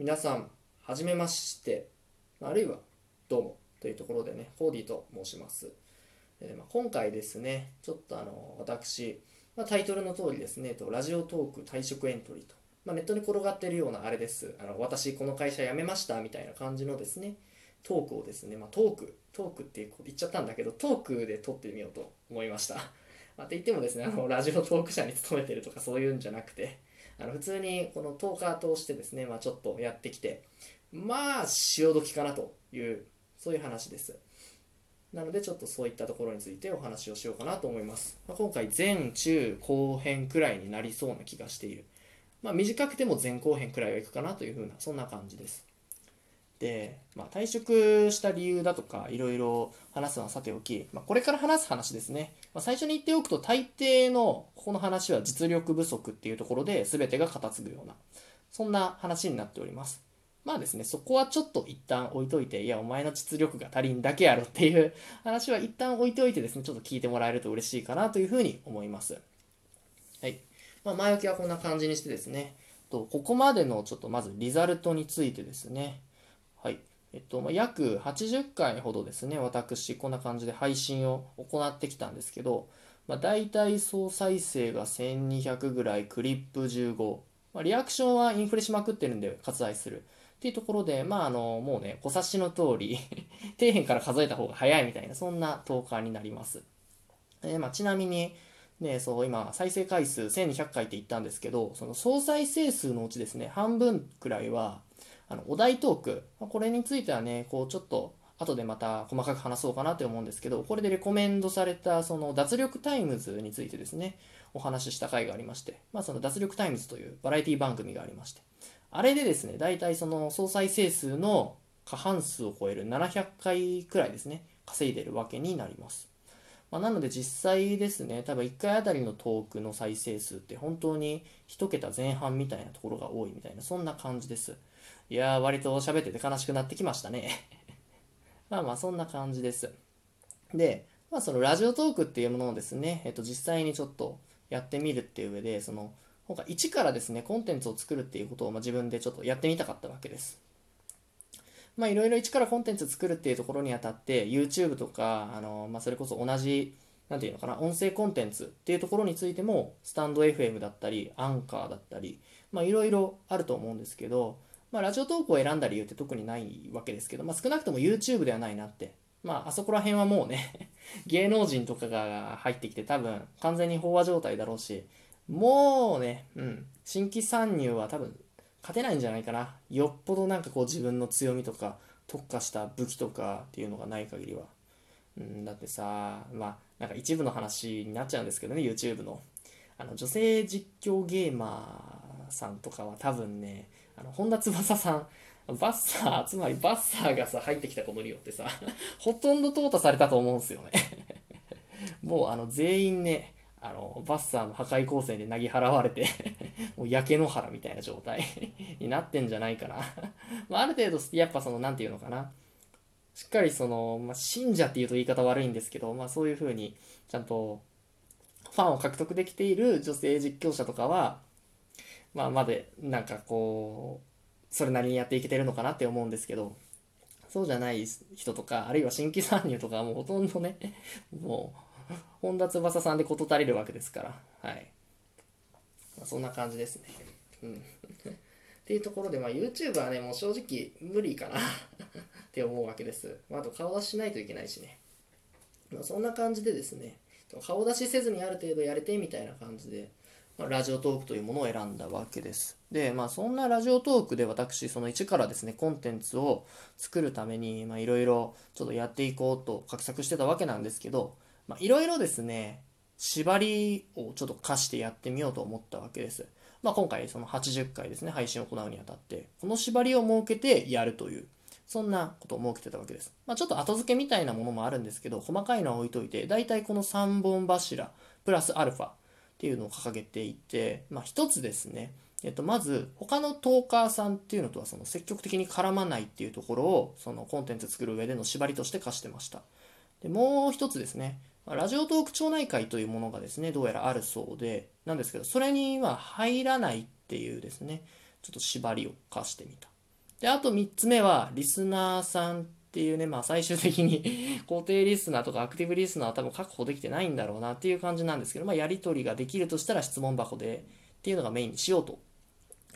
皆さんはじめまして。あるいはどうも。というところでねコーディと申します、えーまあ、今回ですねちょっとあの私、まあ、タイトルの通りですねとラジオトーク退職エントリーと、まあ、ネットに転がってるようなあれです。あの私この会社辞めましたみたいな感じのですねトークをですね、ま、トークトークって言っちゃったんだけどトークで撮ってみようと思いました。まあ、って言ってもですねあのラジオトーク社に勤めてるとかそういうんじゃなくてあの普通にこのトーカーとしてですね、まあ、ちょっとやってきてまあ潮時かなというそういう話です。なのでちょっとそういったところについてお話をしようかなと思います、まあ、今回前中後編くらいになりそうな気がしている。まあ短くても前後編くらいはいくかなというふうなそんな感じです。で、まあ、退職した理由だとかいろいろ話すのはさておき、まあ、これから話す話ですね、まあ、最初に言っておくと大抵のここの話は実力不足っていうところで全てが片付くようなそんな話になっております。まあですねそこはちょっと一旦置いといていやお前の実力が足りんだけやろっていう 話は一旦置いておいてですねちょっと聞いてもらえると嬉しいかなというふうに思います。はい、まあ、前置きはこんな感じにしてですね。とここまでのちょっとまずリザルトについてですね。はい。えっと、約80回ほどですね、私、こんな感じで配信を行ってきたんですけど、まあ、大体総再生が1200ぐらい、クリップ15。まあ、リアクションはインフレしまくってるんで割愛する。っていうところで、まあ、あの、もうね、お察しの通り 底辺から数えた方が早いみたいな、そんなトーカーになります。えー、まあ、ちなみに、ね、そう、今、再生回数1200回って言ったんですけど、その総再生数のうちですね、半分くらいは、あのお題トーク、これについてはね、こうちょっと後でまた細かく話そうかなって思うんですけど、これでレコメンドされたその脱力タイムズについてですね、お話しした回がありまして、まあその脱力タイムズというバラエティ番組がありまして、あれでですね、大体その総再生数の過半数を超える700回くらいですね、稼いでるわけになります。まあ、なので実際ですね、多分1回あたりのトークの再生数って本当に1桁前半みたいなところが多いみたいな、そんな感じです。いやー、割と喋ってて悲しくなってきましたね。まあまあ、そんな感じです。で、まあそのラジオトークっていうものをですね、えっと実際にちょっとやってみるっていう上で、その、今回一からですね、コンテンツを作るっていうことを、まあ、自分でちょっとやってみたかったわけです。まあいろいろ一からコンテンツ作るっていうところにあたって、YouTube とか、あの、まあそれこそ同じ、なんていうのかな、音声コンテンツっていうところについても、スタンド FM だったり、アンカーだったり、まあいろいろあると思うんですけど、まあ、ラジオトークを選んだ理由って特にないわけですけど、まあ、少なくとも YouTube ではないなって。まあ、あそこら辺はもうね 芸能人とかが入ってきて多分完全に飽和状態だろうし、もうね、うん、新規参入は多分勝てないんじゃないかな。よっぽどなんかこう自分の強みとか特化した武器とかっていうのがない限りは。うん、だってさ、まあ、なんか一部の話になっちゃうんですけどね、YouTube の。あの、女性実況ゲーマーさんとかは多分ね、あの、本田翼さん、バッサー、つまりバッサーがさ、入ってきたことによってさ、ほとんど淘汰されたと思うんですよね もうあの、全員ね、あの、バッサーの破壊光線でなぎ払われて もう焼け野原みたいな状態になってんじゃないかなまあ、ある程度、やっぱその、なんていうのかな。しっかりその、まあ、信者っていうと言い方悪いんですけど、まあそういう風に、ちゃんと、ファンを獲得できている女性実況者とかは、まあ、まで、なんかこう、それなりにやっていけてるのかなって思うんですけど、そうじゃない人とか、あるいは新規参入とかはもうほとんどね、もう、本田翼さんで事足りるわけですから、はい。まあ、そんな感じですね。うん。っていうところで、まあ、YouTube はね、もう正直無理かなって思うわけです。まあ、あと顔出ししないといけないしね。まあ、そんな感じでですね、顔出しせずにある程度やれてみたいな感じで、ラジオトークというものを選んだわけです。で、まあそんなラジオトークで私、その1からですね、コンテンツを作るために、まあいろいろちょっとやっていこうと画策してたわけなんですけど、まあいろいろですね、縛りをちょっと課してやってみようと思ったわけです。まあ今回その80回ですね、配信を行うにあたって、この縛りを設けてやるという、そんなことを設けてたわけです。まあちょっと後付けみたいなものもあるんですけど、細かいのは置いといて、大体この3本柱、プラスアルファ、っていうのを掲げていて、まあ、一つですね、えっと、まず他のトーカーさんっていうのとはその積極的に絡まないっていうところをそのコンテンツ作る上での縛りとして課してました。でもう一つですねラジオトーク町内会というものがですねどうやらあるそうでなんですけどそれには入らないっていうですねちょっと縛りを課してみた。で、あと3つ目は、リスナーさんっていうね、まあ最終的に 固定リスナーとかアクティブリスナーは多分確保できてないんだろうなっていう感じなんですけど、まあやり取りができるとしたら質問箱でっていうのがメインにしようと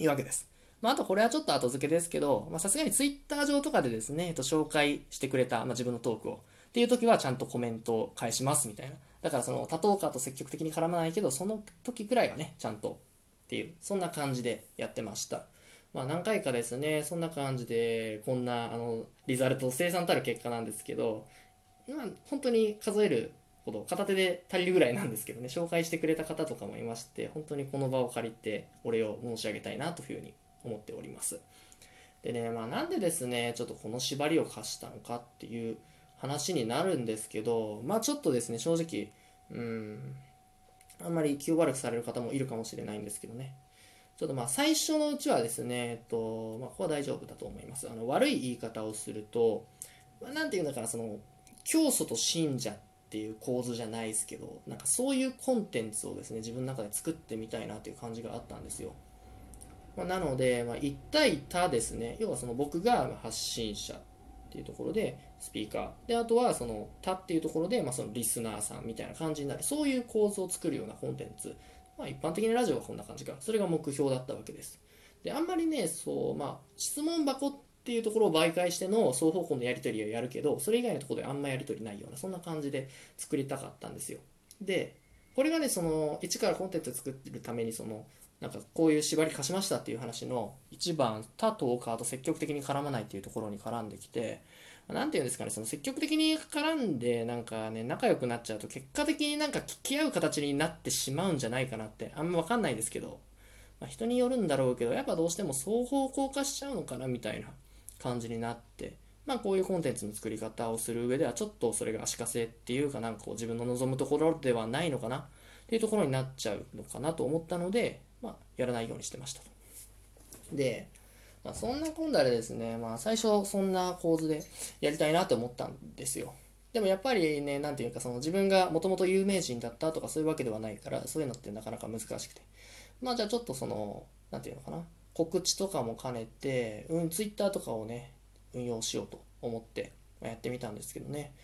いうわけです。まあ、あとこれはちょっと後付けですけど、まさすがに Twitter 上とかでですね、えっと、紹介してくれた、まあ、自分のトークをっていう時はちゃんとコメントを返しますみたいな。だからその多トーカーと積極的に絡まないけど、その時くらいはね、ちゃんとっていう、そんな感じでやってました。まあ何回かですね、そんな感じで、こんな、あの、リザルト、生産たる結果なんですけど、まあ本当に数えるほど、片手で足りるぐらいなんですけどね、紹介してくれた方とかもいまして、本当にこの場を借りてお礼を申し上げたいなというふうに思っております。でね、まあなんでですね、ちょっとこの縛りを課したのかっていう話になるんですけど、まあちょっとですね、正直、うん、あんまり気を悪くされる方もいるかもしれないんですけどね。ちょっとまあ最初のうちはですね、えっと、まあここは大丈夫だと思います。あの悪い言い方をすると、まあ、なんていうのかな、その、教祖と信者っていう構図じゃないですけど、なんかそういうコンテンツをですね、自分の中で作ってみたいなという感じがあったんですよ。まあ、なので、まあ、1対多ですね、要はその僕が発信者っていうところでスピーカーであとはその他っていうところで、まあ、そのリスナーさんみたいな感じになるそういう構図を作るようなコンテンツ、まあ、一般的にラジオはこんな感じか。それが目標だったわけです。であんまりねそうまあ質問箱っていうところを媒介しての双方向のやり取りをやるけどそれ以外のところであんまやり取りないようなそんな感じで作りたかったんですよ。でこれがねその一からコンテンツ作ってるためにそのなんかこういう縛り貸しましたっていう話の一番他トーカーと積極的に絡まないっていうところに絡んできて何て言うんですかねその積極的に絡んでなんかね仲良くなっちゃうと結果的になんか聞き合う形になってしまうんじゃないかなってあんま分かんないですけど、まあ、人によるんだろうけどやっぱどうしても双方向化しちゃうのかなみたいな感じになってまあこういうコンテンツの作り方をする上ではちょっとそれが足かせっていうかなんかこう自分の望むところではないのかなっていうところになっちゃうのかなと思ったのでまあ、やらないようにしてましたと。で、まあ、そんなこんだでですね、まあ、最初そんな構図でやりたいなって思ったんですよ。でもやっぱりね、なんていうか、その自分がもともと有名人だったとかそういうわけではないから、そういうのってなかなか難しくて。まあじゃあちょっとその、なんていうのかな、告知とかも兼ねて、うん、ツイッターとかをね、運用しようと思ってやってみたんですけどね。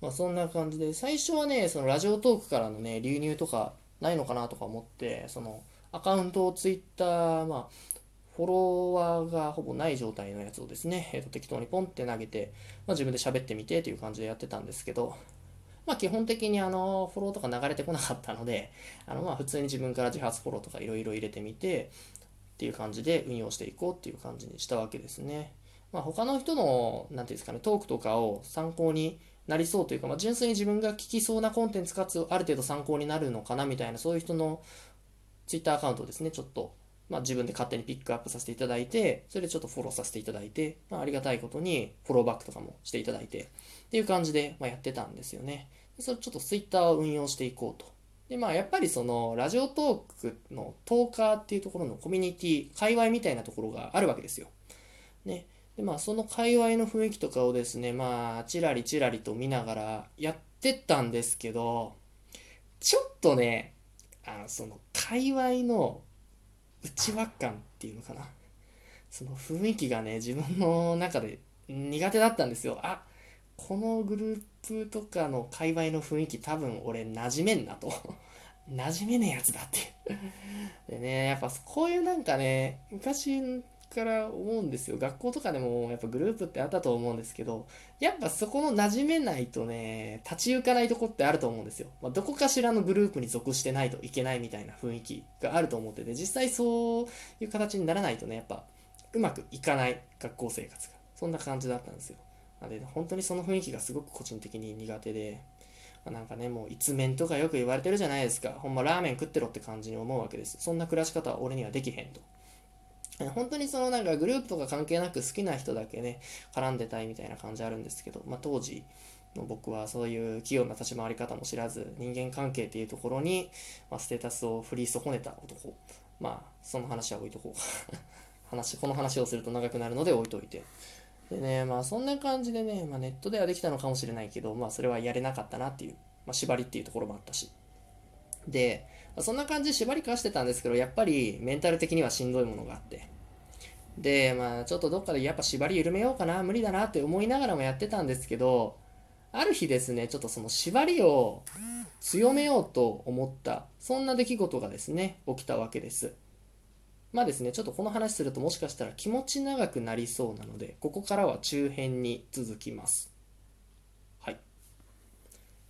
まあそんな感じで、最初はね、そのラジオトークからのね、流入とかないのかなとか思って、その、アカウントをツイッター、まあ、フォロワーがほぼない状態のやつをですね、えー、と適当にポンって投げて、まあ、自分で喋ってみてという感じでやってたんですけど、まあ、基本的にあのフォローとか流れてこなかったので、あのまあ普通に自分から自発フォローとかいろいろ入れてみてっていう感じで運用していこうっていう感じにしたわけですね。まあ、他の人の、なんていうんですかね、トークとかを参考になりそうというか、まあ、純粋に自分が聞きそうなコンテンツかつある程度参考になるのかなみたいな、そういう人のツイッターアカウントですね、ちょっと、まあ、自分で勝手にピックアップさせていただいて、それでちょっとフォローさせていただいて、まあ、ありがたいことにフォローバックとかもしていただいて、っていう感じで、ま、やってたんですよね。それちょっとツイッターを運用していこうと。で、まあ、やっぱりその、ラジオトークのトーカーっていうところのコミュニティ、界隈みたいなところがあるわけですよ。ね。で、まあ、その界隈の雰囲気とかをですね、まあ、ちらりちらりと見ながらやってったんですけど、ちょっとね、あのその界隈の内輪感っていうのかな。その雰囲気がね自分の中で苦手だったんですよ。あこのグループとかの界隈の雰囲気多分俺馴染めんなと。馴染めねえやつだってでねやっぱこういうなんかね昔から思うんですよ。学校とかでもやっぱグループってあったと思うんですけど、やっぱそこの馴染めないとね、立ち行かないとこってあると思うんですよ。まあ、どこかしらのグループに属してないといけないみたいな雰囲気があると思ってて、実際そういう形にならないとね、やっぱうまくいかない学校生活が。そんな感じだったんですよ。なので、本当にその雰囲気がすごく個人的に苦手で、ま、なんかね、もう一面とかよく言われてるじゃないですか。ほんまラーメン食ってろって感じに思うわけです。そんな暮らし方は俺にはできへんと。本当にそのなんかグループとか関係なく好きな人だけね、絡んでたいみたいな感じあるんですけど、まあ当時の僕はそういう器用な立ち回り方も知らず、人間関係っていうところに、まあ、ステータスを振り損ねた男。まあ、その話は置いとこう 話、この話をすると長くなるので置いといて。でね、まあそんな感じでね、まあ、ネットではできたのかもしれないけど、まあそれはやれなかったなっていう、まあ、縛りっていうところもあったし。で、そんな感じで縛りかしてたんですけど、やっぱりメンタル的にはしんどいものがあって。でまあちょっとどっかでやっぱ縛り緩めようかな無理だなって思いながらもやってたんですけどある日ですねちょっとその縛りを強めようと思ったそんな出来事がですね起きたわけです。まあですねちょっとこの話するともしかしたら気持ち長くなりそうなのでここからは中編に続きます。はい。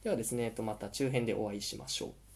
ではですねまた中編でお会いしましょう。